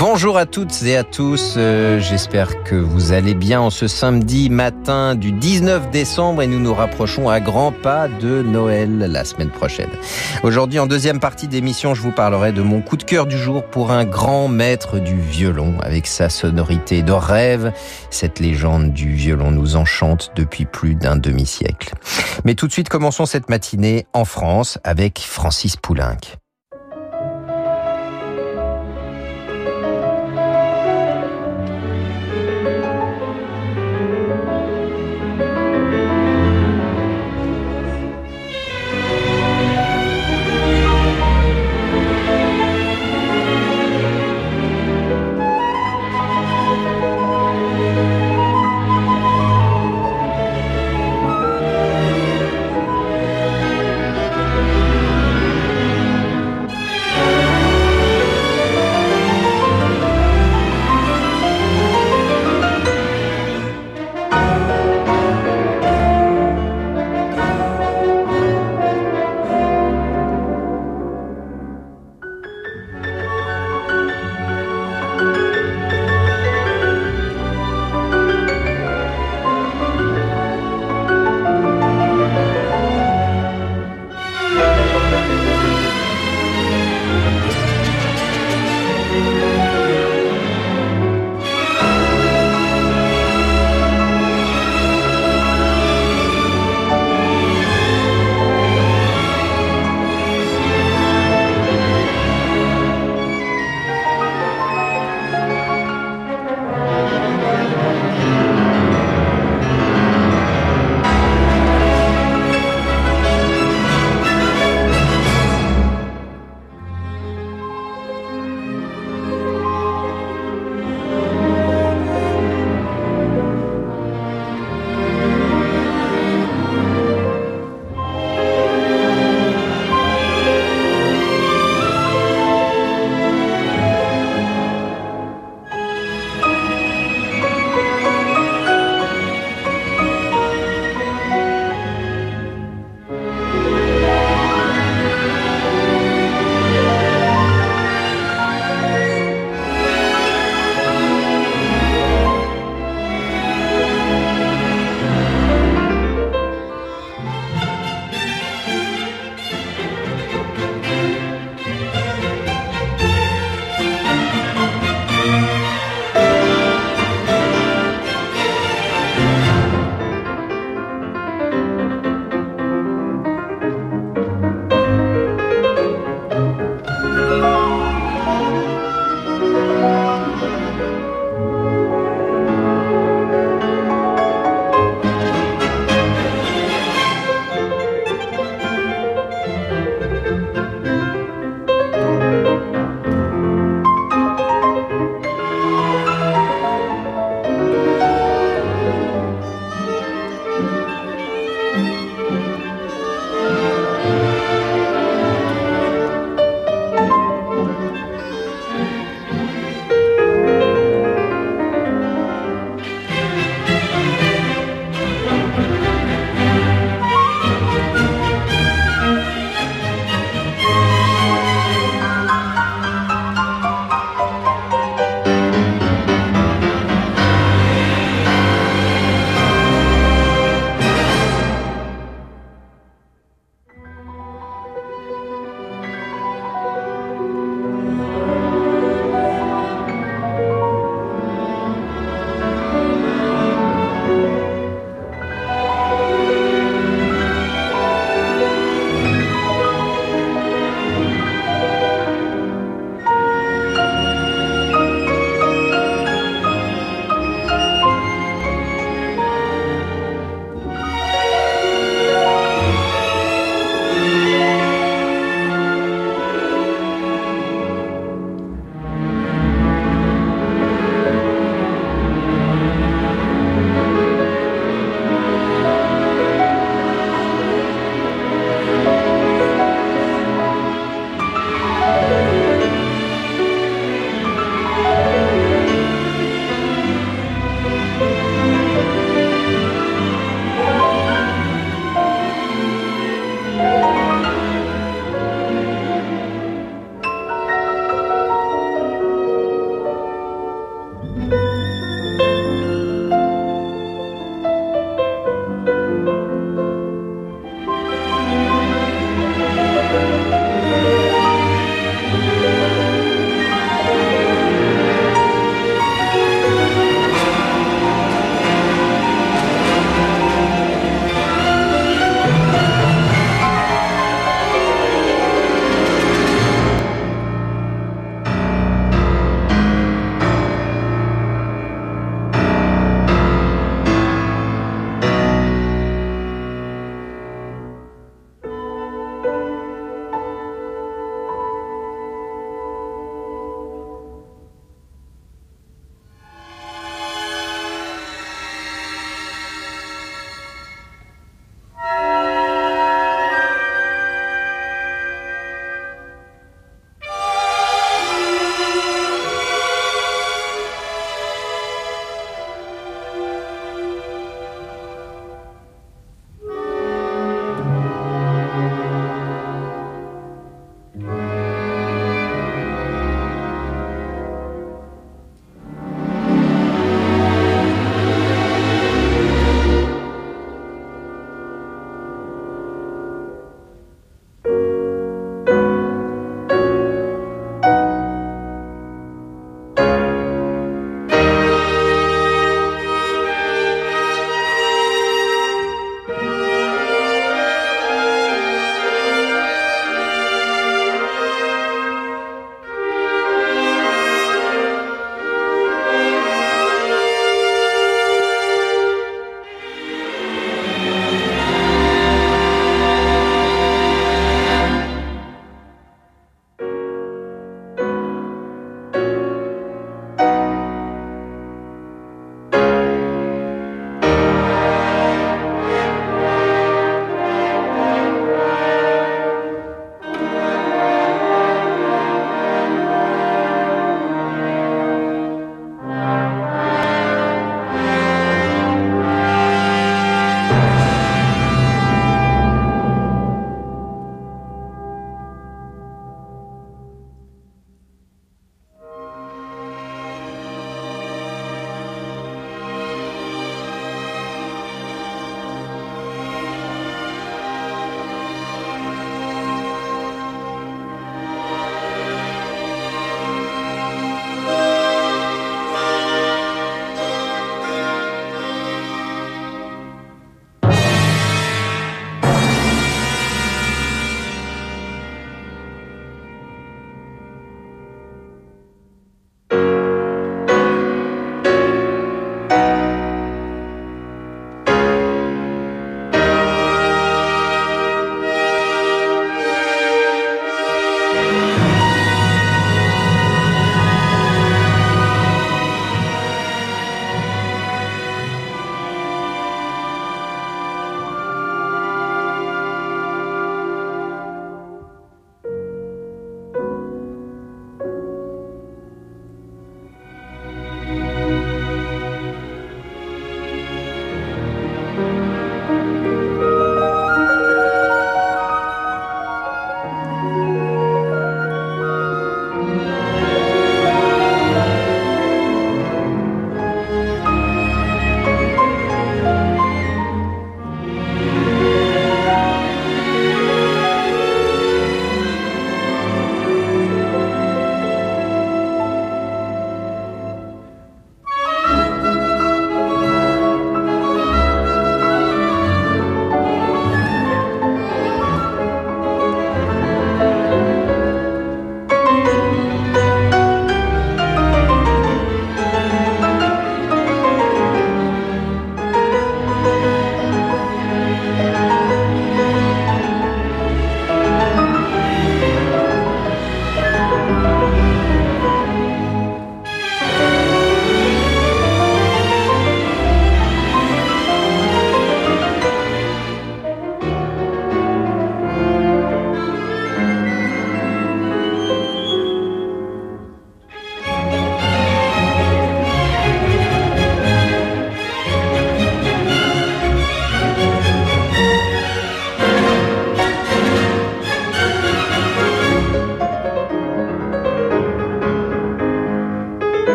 Bonjour à toutes et à tous, euh, j'espère que vous allez bien en ce samedi matin du 19 décembre et nous nous rapprochons à grands pas de Noël la semaine prochaine. Aujourd'hui en deuxième partie d'émission je vous parlerai de mon coup de cœur du jour pour un grand maître du violon avec sa sonorité de rêve. Cette légende du violon nous enchante depuis plus d'un demi-siècle. Mais tout de suite commençons cette matinée en France avec Francis Poulenc.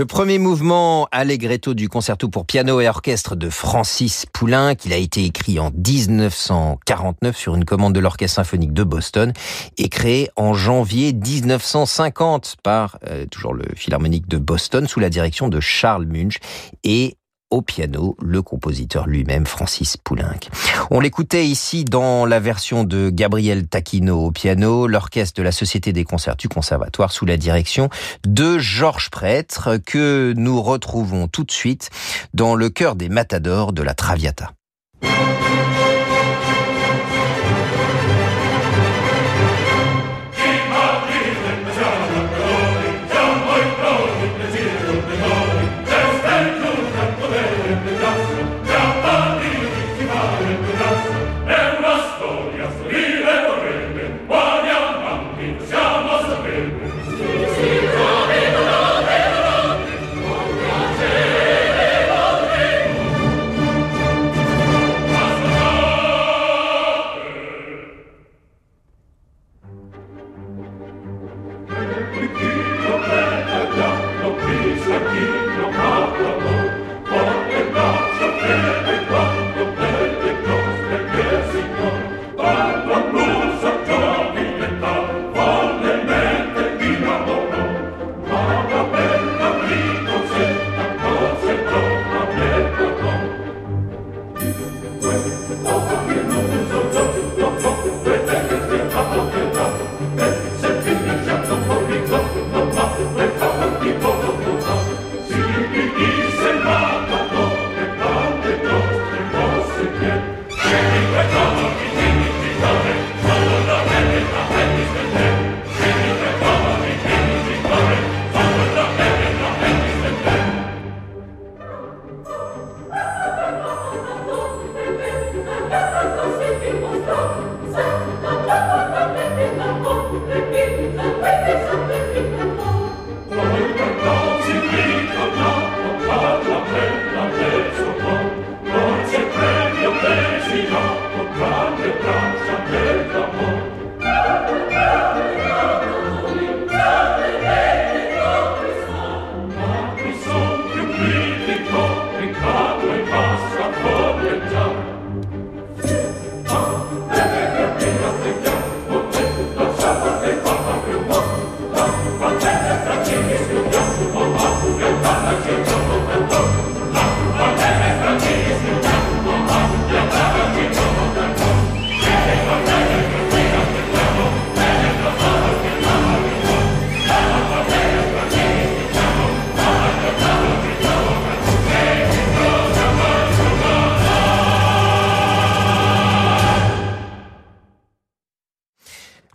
Le premier mouvement Allegretto du concerto pour piano et orchestre de Francis Poulenc, qu'il a été écrit en 1949 sur une commande de l'Orchestre symphonique de Boston et créé en janvier 1950 par euh, toujours le Philharmonique de Boston sous la direction de Charles Munch et au piano le compositeur lui-même, Francis Poulenc. On l'écoutait ici dans la version de Gabriel Taquino au piano, l'orchestre de la Société des concerts du Conservatoire sous la direction de Georges Prêtre que nous retrouvons tout de suite dans le cœur des matadors de la Traviata.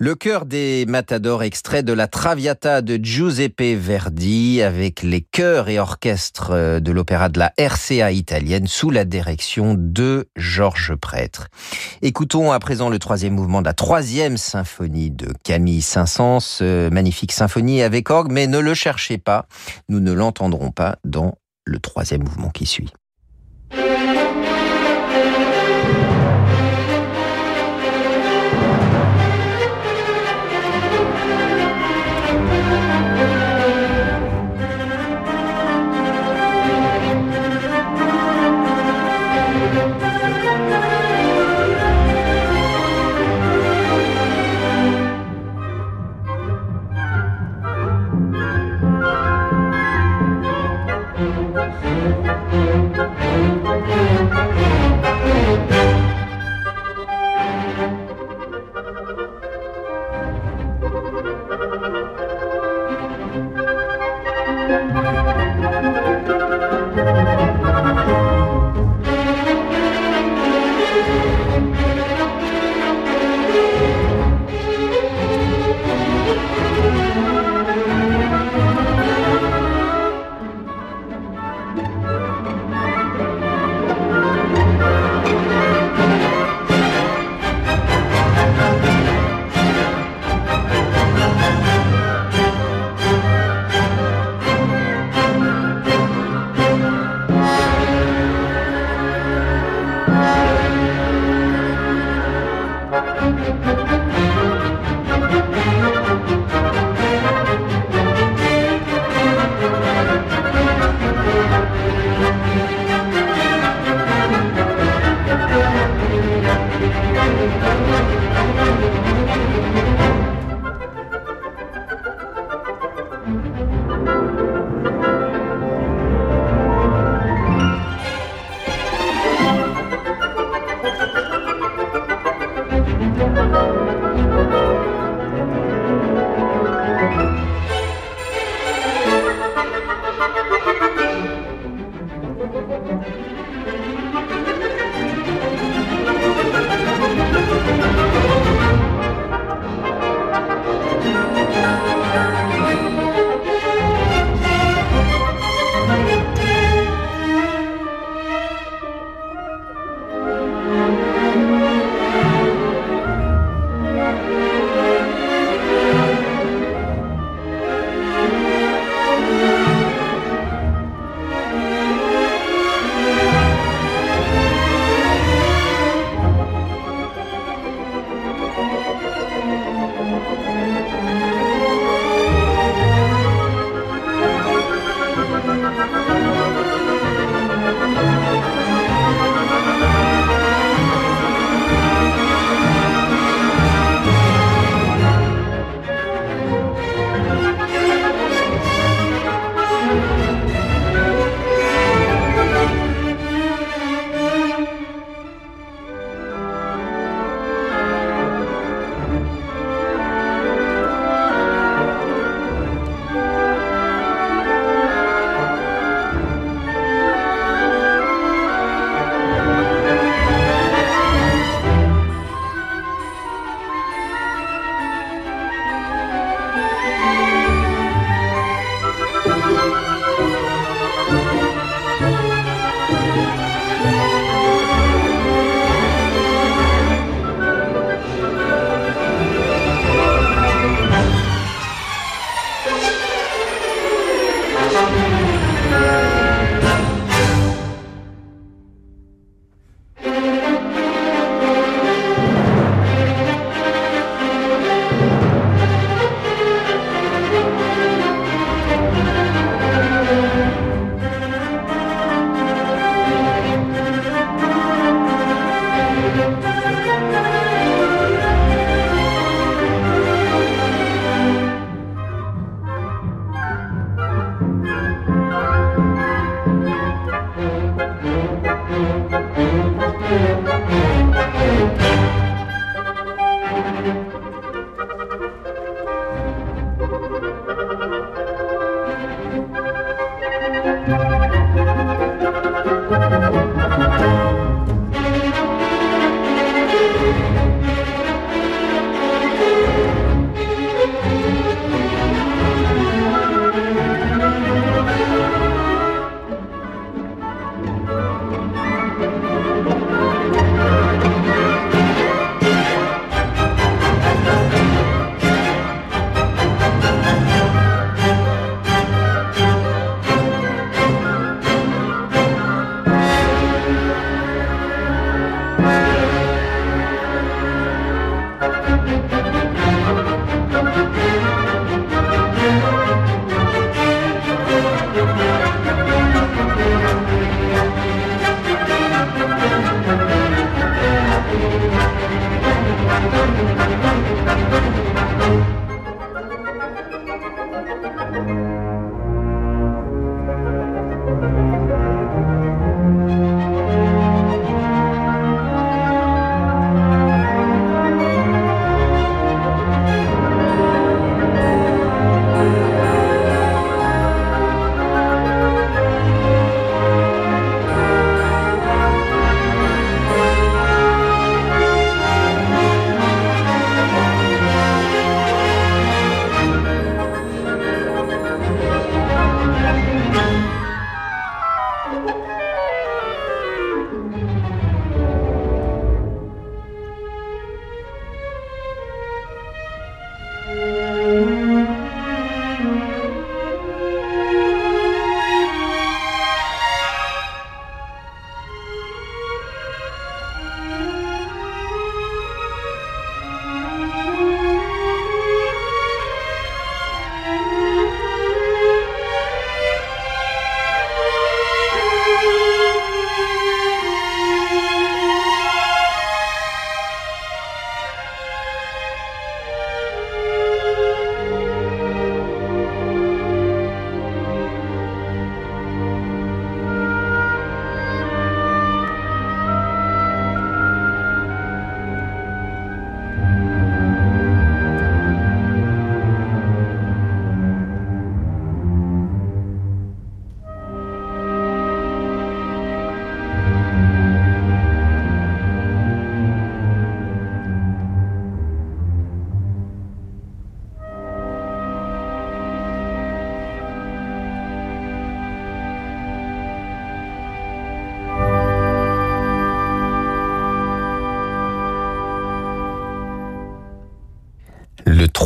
Le chœur des Matadors, extrait de la Traviata de Giuseppe Verdi, avec les chœurs et orchestres euh, de l'opéra de la RCA italienne sous la direction de Georges Prêtre. Écoutons à présent le troisième mouvement de la troisième symphonie de Camille Saint-Saëns, euh, magnifique symphonie avec orgue, mais ne le cherchez pas, nous ne l'entendrons pas dans le troisième mouvement qui suit.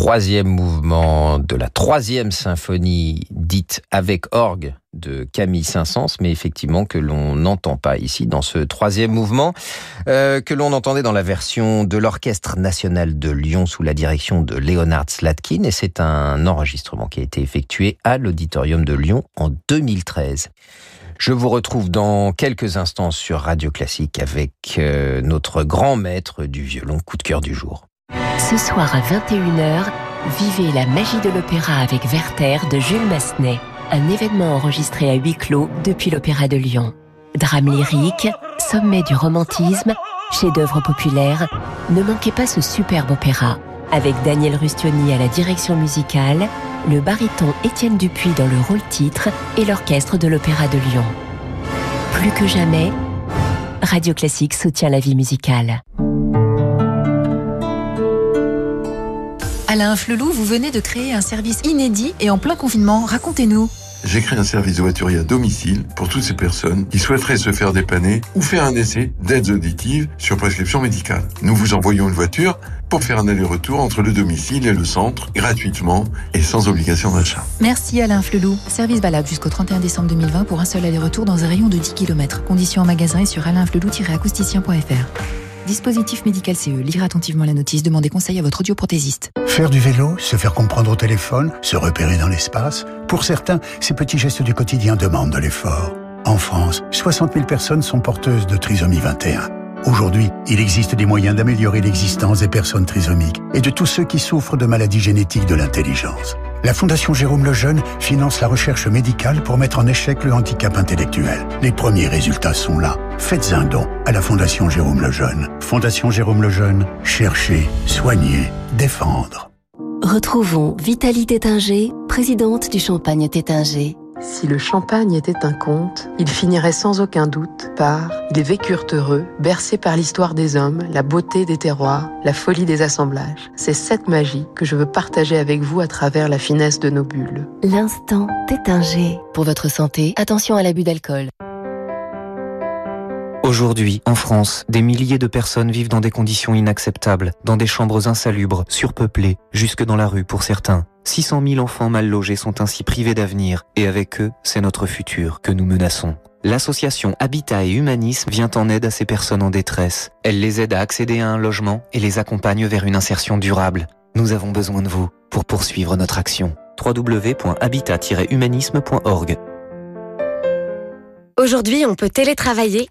Troisième mouvement de la troisième symphonie dite avec orgue de Camille Saint-Saëns, mais effectivement que l'on n'entend pas ici dans ce troisième mouvement, euh, que l'on entendait dans la version de l'Orchestre national de Lyon sous la direction de Leonard Slatkin, et c'est un enregistrement qui a été effectué à l'Auditorium de Lyon en 2013. Je vous retrouve dans quelques instants sur Radio Classique avec euh, notre grand maître du violon coup de cœur du jour. Ce soir à 21h, vivez la magie de l'opéra avec Werther de Jules Massenet. Un événement enregistré à huis clos depuis l'Opéra de Lyon. Drame lyrique, sommet du romantisme, chef-d'œuvre populaire. Ne manquez pas ce superbe opéra. Avec Daniel Rustioni à la direction musicale, le baryton Étienne Dupuis dans le rôle titre et l'orchestre de l'Opéra de Lyon. Plus que jamais, Radio Classique soutient la vie musicale. Alain Flelou, vous venez de créer un service inédit et en plein confinement. Racontez-nous. J'ai créé un service de voiture à domicile pour toutes ces personnes qui souhaiteraient se faire dépanner ou faire un essai d'aides auditives sur prescription médicale. Nous vous envoyons une voiture pour faire un aller-retour entre le domicile et le centre gratuitement et sans obligation d'achat. Merci Alain Flelou. Service valable jusqu'au 31 décembre 2020 pour un seul aller-retour dans un rayon de 10 km. Conditions en magasin et sur alainflelou-acousticien.fr. Dispositif médical CE. Lire attentivement la notice. Demandez conseil à votre audioprothésiste. Faire du vélo, se faire comprendre au téléphone, se repérer dans l'espace. Pour certains, ces petits gestes du quotidien demandent de l'effort. En France, 60 000 personnes sont porteuses de trisomie 21. Aujourd'hui, il existe des moyens d'améliorer l'existence des personnes trisomiques et de tous ceux qui souffrent de maladies génétiques de l'intelligence. La Fondation Jérôme Lejeune finance la recherche médicale pour mettre en échec le handicap intellectuel. Les premiers résultats sont là. Faites un don à la Fondation Jérôme Lejeune. Fondation Jérôme Lejeune, chercher, soigner, défendre. Retrouvons Vitalie Tétinger, présidente du Champagne Tétinger. Si le champagne était un conte, il finirait sans aucun doute par Ils vécurent heureux, bercés par l'histoire des hommes, la beauté des terroirs, la folie des assemblages. C'est cette magie que je veux partager avec vous à travers la finesse de nos bulles. L'instant Tétinger. Pour votre santé, attention à l'abus d'alcool. Aujourd'hui, en France, des milliers de personnes vivent dans des conditions inacceptables, dans des chambres insalubres, surpeuplées, jusque dans la rue pour certains. 600 000 enfants mal logés sont ainsi privés d'avenir, et avec eux, c'est notre futur que nous menaçons. L'association Habitat et Humanisme vient en aide à ces personnes en détresse. Elle les aide à accéder à un logement et les accompagne vers une insertion durable. Nous avons besoin de vous pour poursuivre notre action. www.habitat-humanisme.org Aujourd'hui, on peut télétravailler,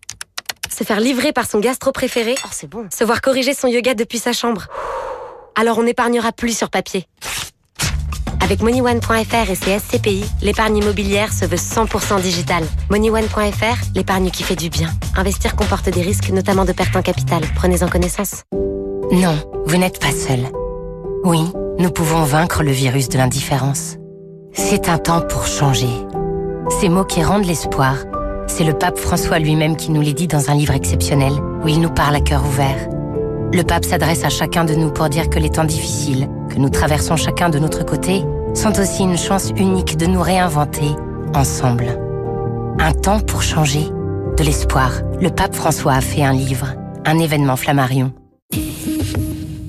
se faire livrer par son gastro préféré, oh, c'est bon. se voir corriger son yoga depuis sa chambre. Alors on n'épargnera plus sur papier. Avec MoneyOne.fr et ses SCPI, l'épargne immobilière se veut 100% digitale. MoneyOne.fr, l'épargne qui fait du bien. Investir comporte des risques, notamment de perte en capital. Prenez-en connaissance. Non, vous n'êtes pas seul. Oui, nous pouvons vaincre le virus de l'indifférence. C'est un temps pour changer. Ces mots qui rendent l'espoir, c'est le pape François lui-même qui nous les dit dans un livre exceptionnel où il nous parle à cœur ouvert. Le pape s'adresse à chacun de nous pour dire que les temps difficiles, que nous traversons chacun de notre côté, sont aussi une chance unique de nous réinventer ensemble. Un temps pour changer, de l'espoir. Le pape François a fait un livre, un événement Flammarion.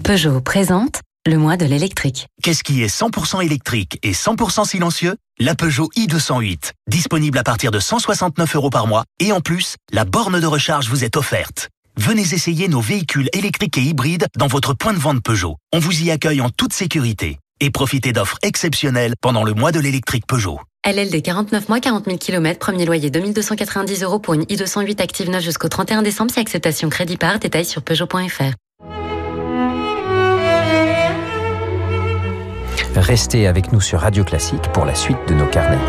Peugeot présente le mois de l'électrique. Qu'est-ce qui est 100% électrique et 100% silencieux? La Peugeot i208. Disponible à partir de 169 euros par mois. Et en plus, la borne de recharge vous est offerte. Venez essayer nos véhicules électriques et hybrides dans votre point de vente Peugeot. On vous y accueille en toute sécurité. Et profitez d'offres exceptionnelles pendant le mois de l'électrique Peugeot. LLD 49 mois, 40 000 km, premier loyer 2290 euros pour une i208 active 9 jusqu'au 31 décembre, si acceptation crédit par, détail sur Peugeot.fr. Restez avec nous sur Radio Classique pour la suite de nos carnets.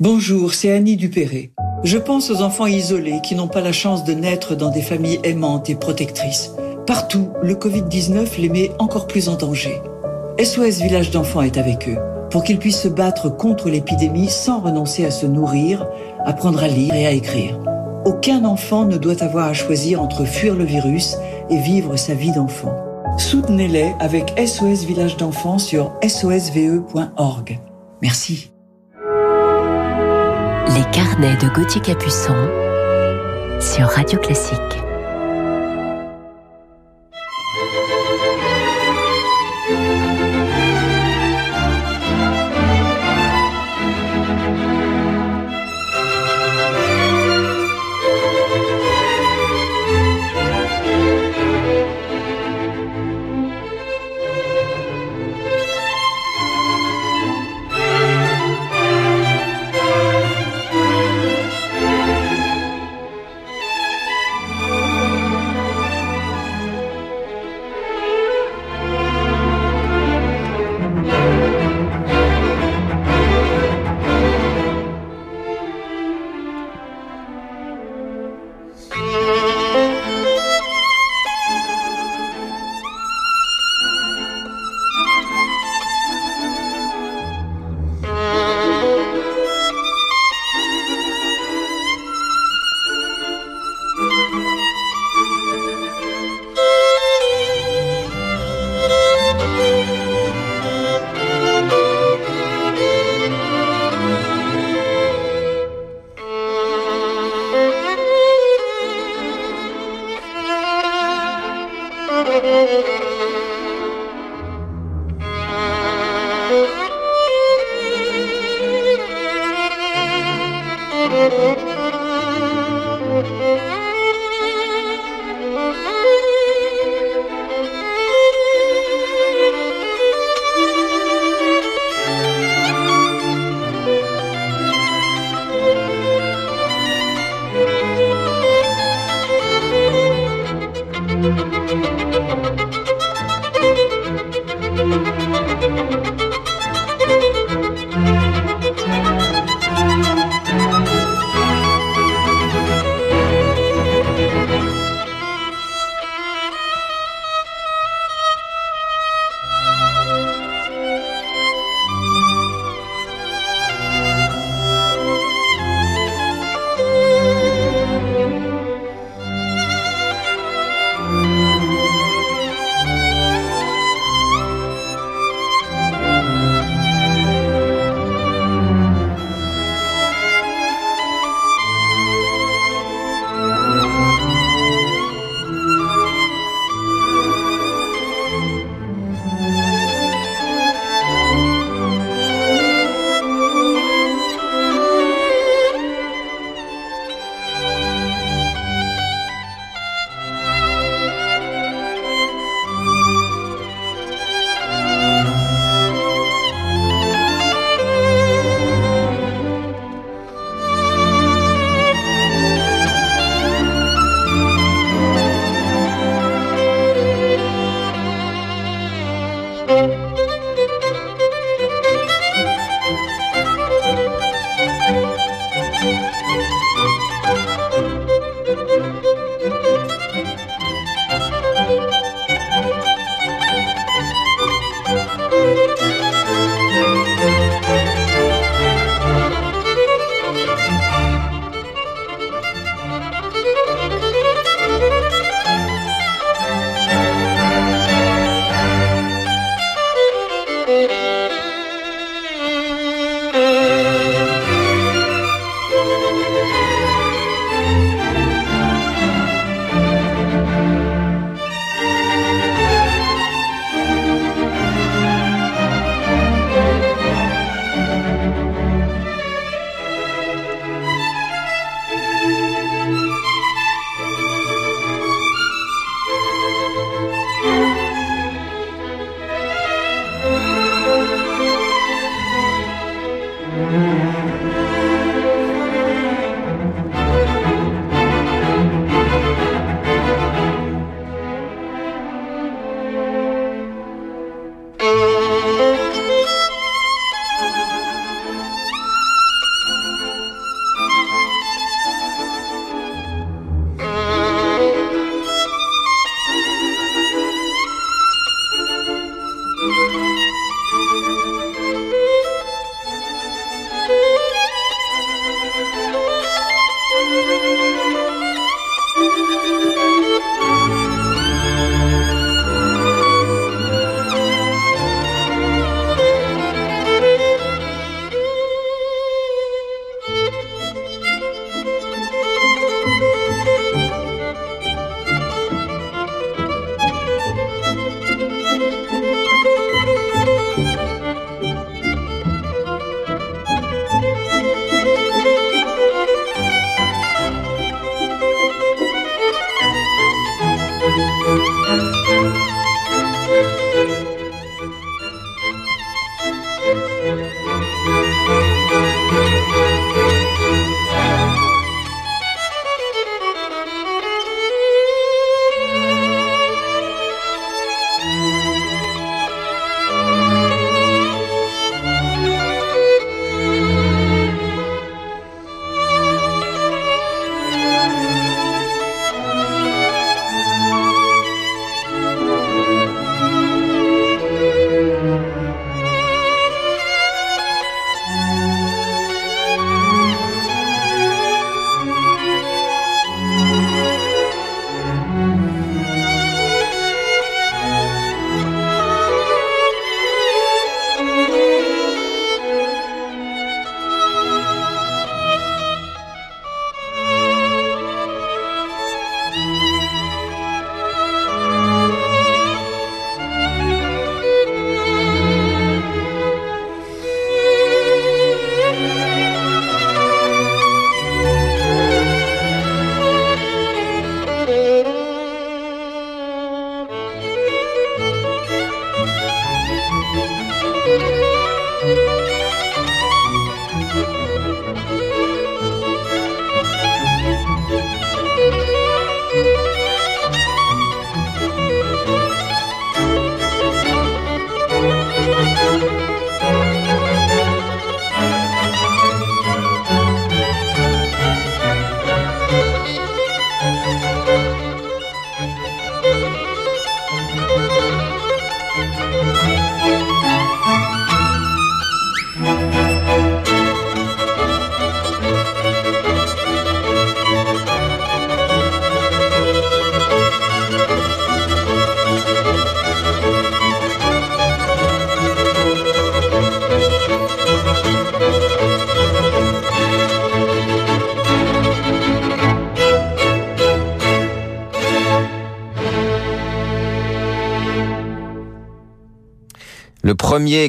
Bonjour, c'est Annie Dupéré. Je pense aux enfants isolés qui n'ont pas la chance de naître dans des familles aimantes et protectrices. Partout, le Covid-19 les met encore plus en danger. SOS Village d'enfants est avec eux pour qu'ils puissent se battre contre l'épidémie sans renoncer à se nourrir, apprendre à lire et à écrire. Aucun enfant ne doit avoir à choisir entre fuir le virus et vivre sa vie d'enfant. Soutenez-les avec SOS Village d'enfants sur sosve.org. Merci. Les carnets de Gauthier Capuçon sur Radio Classique.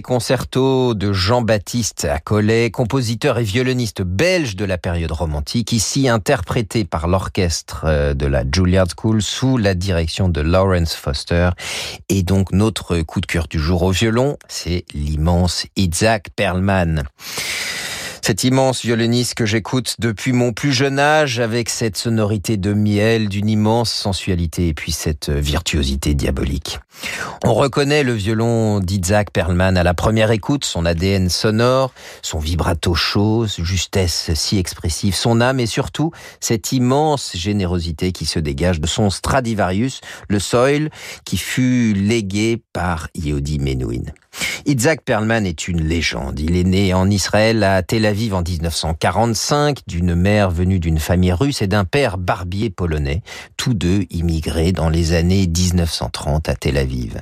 Concerto de Jean-Baptiste Accollet, compositeur et violoniste belge de la période romantique, ici interprété par l'orchestre euh, de la Juilliard School sous la direction de Lawrence Foster. Et donc notre coup de cœur du jour au violon, c'est l'immense Isaac Perlman. Cet immense violoniste que j'écoute depuis mon plus jeune âge avec cette sonorité de miel, d'une immense sensualité et puis cette virtuosité diabolique. On reconnaît le violon d'Isaac Perlman à la première écoute, son ADN sonore, son vibrato chaud, justesse si expressive, son âme et surtout cette immense générosité qui se dégage de son Stradivarius, le Soil, qui fut légué par Yehudi Menuhin. Isaac Perlman est une légende. Il est né en Israël à Tel Aviv en 1945 d'une mère venue d'une famille russe et d'un père barbier polonais, tous deux immigrés dans les années 1930 à Tel Aviv.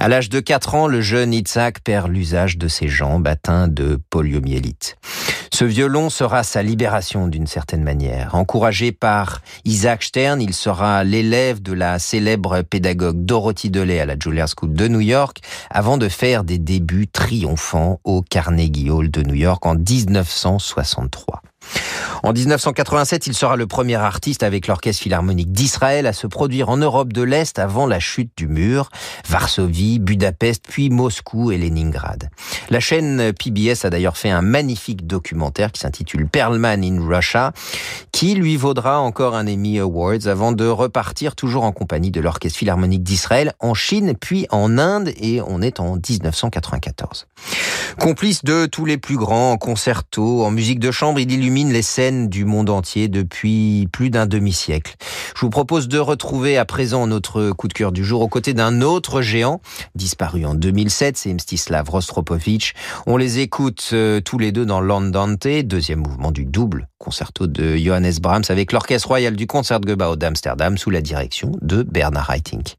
À l'âge de 4 ans, le jeune Isaac perd l'usage de ses jambes atteintes de poliomyélite. Ce violon sera sa libération d'une certaine manière. Encouragé par Isaac Stern, il sera l'élève de la célèbre pédagogue Dorothy Delay à la Juilliard School de New York avant de faire des débuts triomphants au Carnegie Hall de New York en 1963. En 1987, il sera le premier artiste avec l'Orchestre Philharmonique d'Israël à se produire en Europe de l'Est avant la chute du mur, Varsovie, Budapest, puis Moscou et Leningrad. La chaîne PBS a d'ailleurs fait un magnifique documentaire qui s'intitule Perlman in Russia, qui lui vaudra encore un Emmy Awards avant de repartir toujours en compagnie de l'Orchestre Philharmonique d'Israël en Chine, puis en Inde, et on est en 1994. Complice de tous les plus grands concertos en musique de chambre, il illumine les scènes du monde entier depuis plus d'un demi-siècle. Je vous propose de retrouver à présent notre coup de cœur du jour aux côtés d'un autre géant, disparu en 2007, c'est Mstislav Rostropovich. On les écoute euh, tous les deux dans L'Andante, deuxième mouvement du double concerto de Johannes Brahms avec l'Orchestre Royal du Concertgebouw d'Amsterdam sous la direction de Bernard Haitink.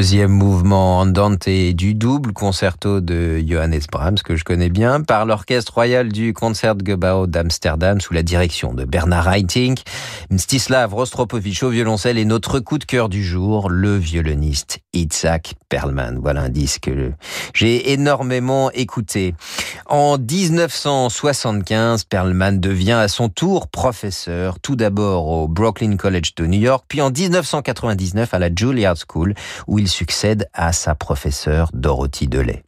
Deuxième mouvement Andante du double concerto de Johannes Brahms, que je connais bien, par l'Orchestre Royal du Concertgebouw d'Amsterdam sous la direction de Bernard Haitink, Mstislav Rostropovich au violoncelle et notre coup de cœur du jour, le violoniste Itzhak Perlman. Voilà un disque que j'ai énormément écouté. En 1975, Perlman devient à son tour professeur, tout d'abord au Brooklyn College de New York, puis en 1999 à la Juilliard School, où il succède à sa professeure Dorothy Delay.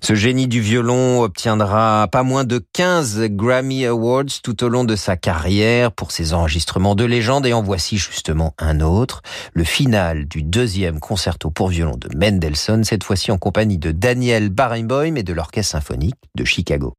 Ce génie du violon obtiendra pas moins de 15 Grammy Awards tout au long de sa carrière pour ses enregistrements de légende et en voici justement un autre, le final du deuxième concerto pour violon de Mendelssohn, cette fois-ci en compagnie de Daniel Barenboim et de l'Orchestre symphonique de Chicago.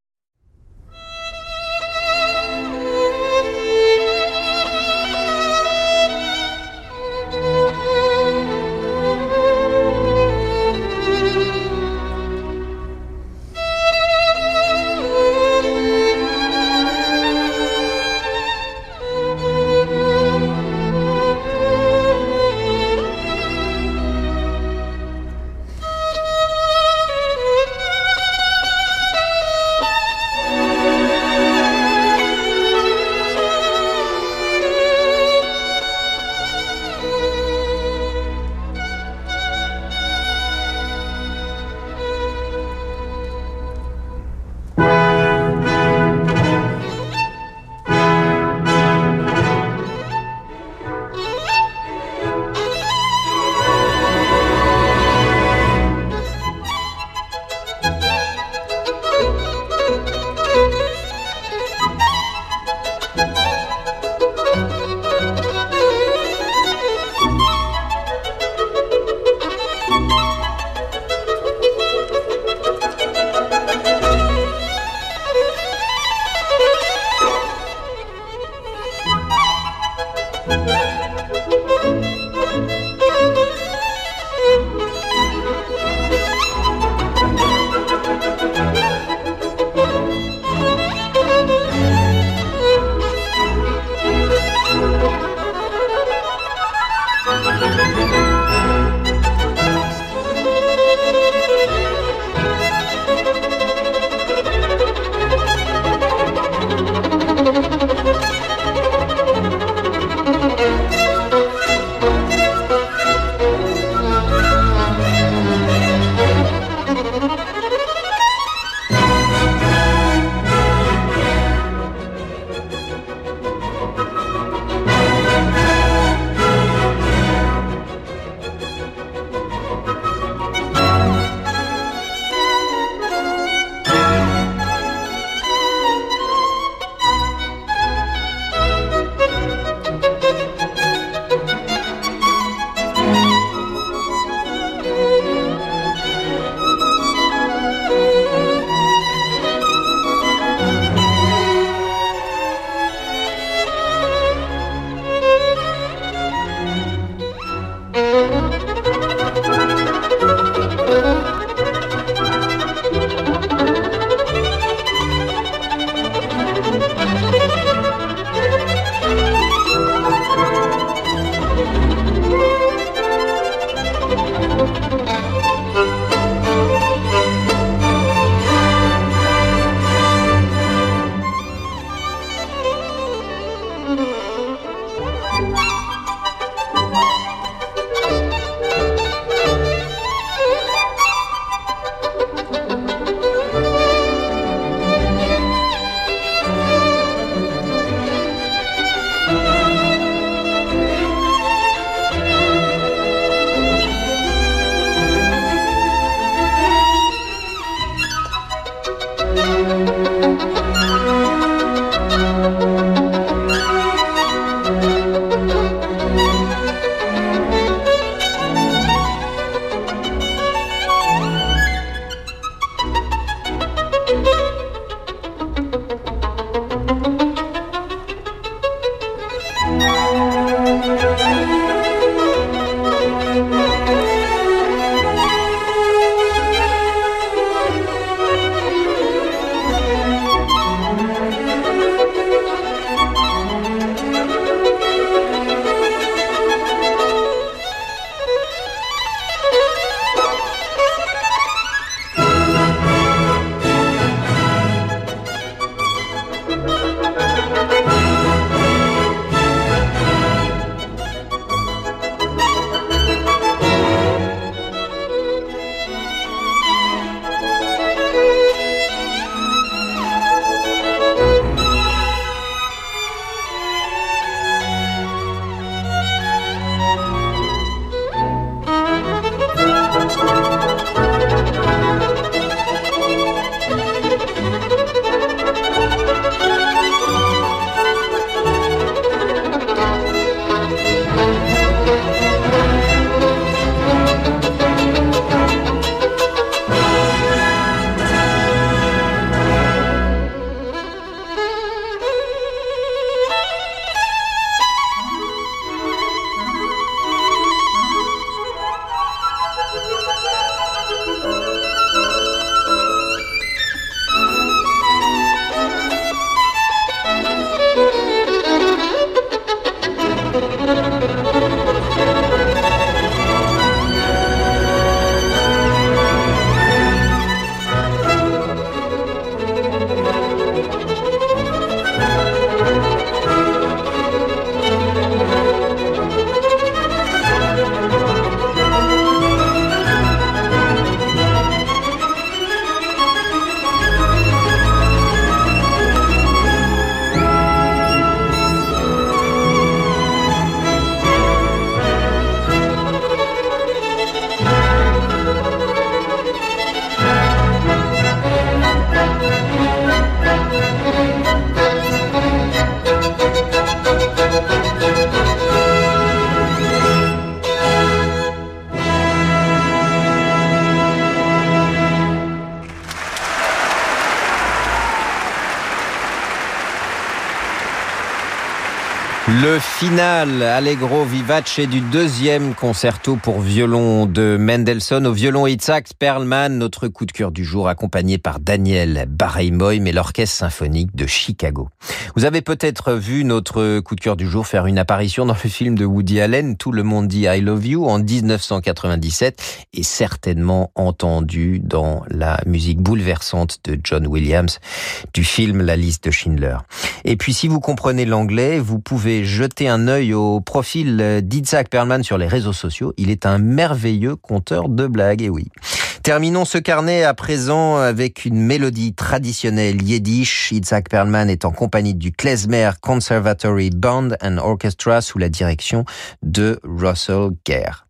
Final Allegro vivace du deuxième concerto pour violon de Mendelssohn au violon Itzhak Perlman, notre coup de cœur du jour accompagné par Daniel Bareimoy et l'orchestre symphonique de Chicago. Vous avez peut-être vu notre coup de cœur du jour faire une apparition dans le film de Woody Allen, Tout le monde dit I love you en 1997 et certainement entendu dans la musique bouleversante de John Williams du film La liste de Schindler. Et puis si vous comprenez l'anglais, vous pouvez jeter un œil au profil d'Isaac Perlman sur les réseaux sociaux. Il est un merveilleux conteur de blagues, et oui. Terminons ce carnet à présent avec une mélodie traditionnelle yiddish. Isaac Perlman est en compagnie du Klezmer Conservatory Band and Orchestra sous la direction de Russell Gare.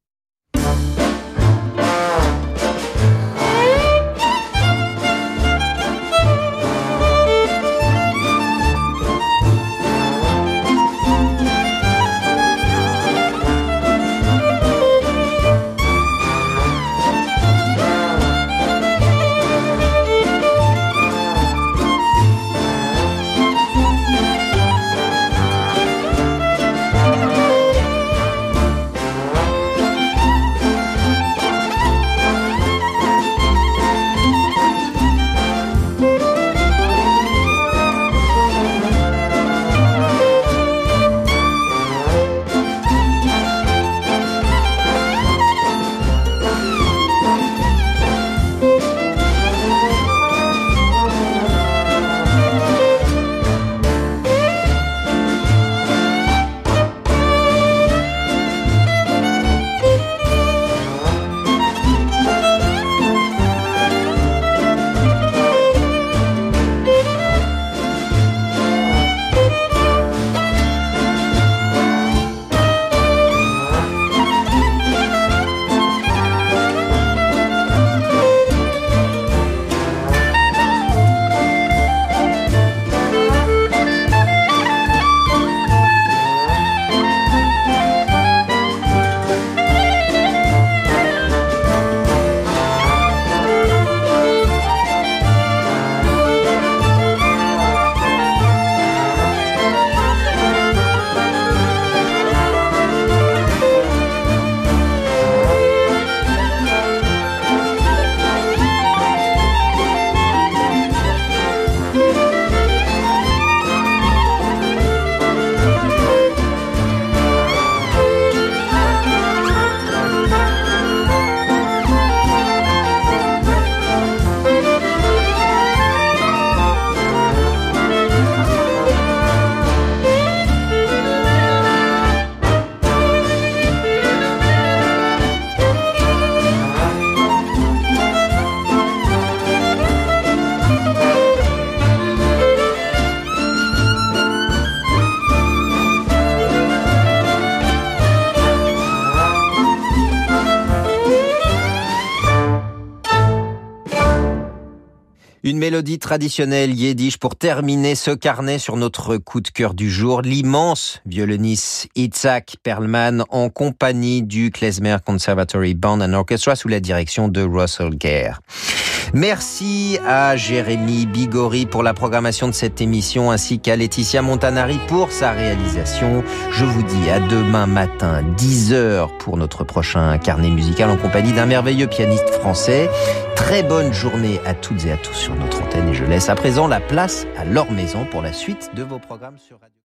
Mélodie traditionnelle yiddish pour terminer ce carnet sur notre coup de cœur du jour. L'immense violoniste Itzhak Perlman en compagnie du Klezmer Conservatory Band and Orchestra sous la direction de Russell Gare. Merci à Jérémy Bigori pour la programmation de cette émission ainsi qu'à Laetitia Montanari pour sa réalisation. Je vous dis à demain matin 10h pour notre prochain carnet musical en compagnie d'un merveilleux pianiste français. Très bonne journée à toutes et à tous sur notre antenne et je laisse à présent la place à leur maison pour la suite de vos programmes sur Radio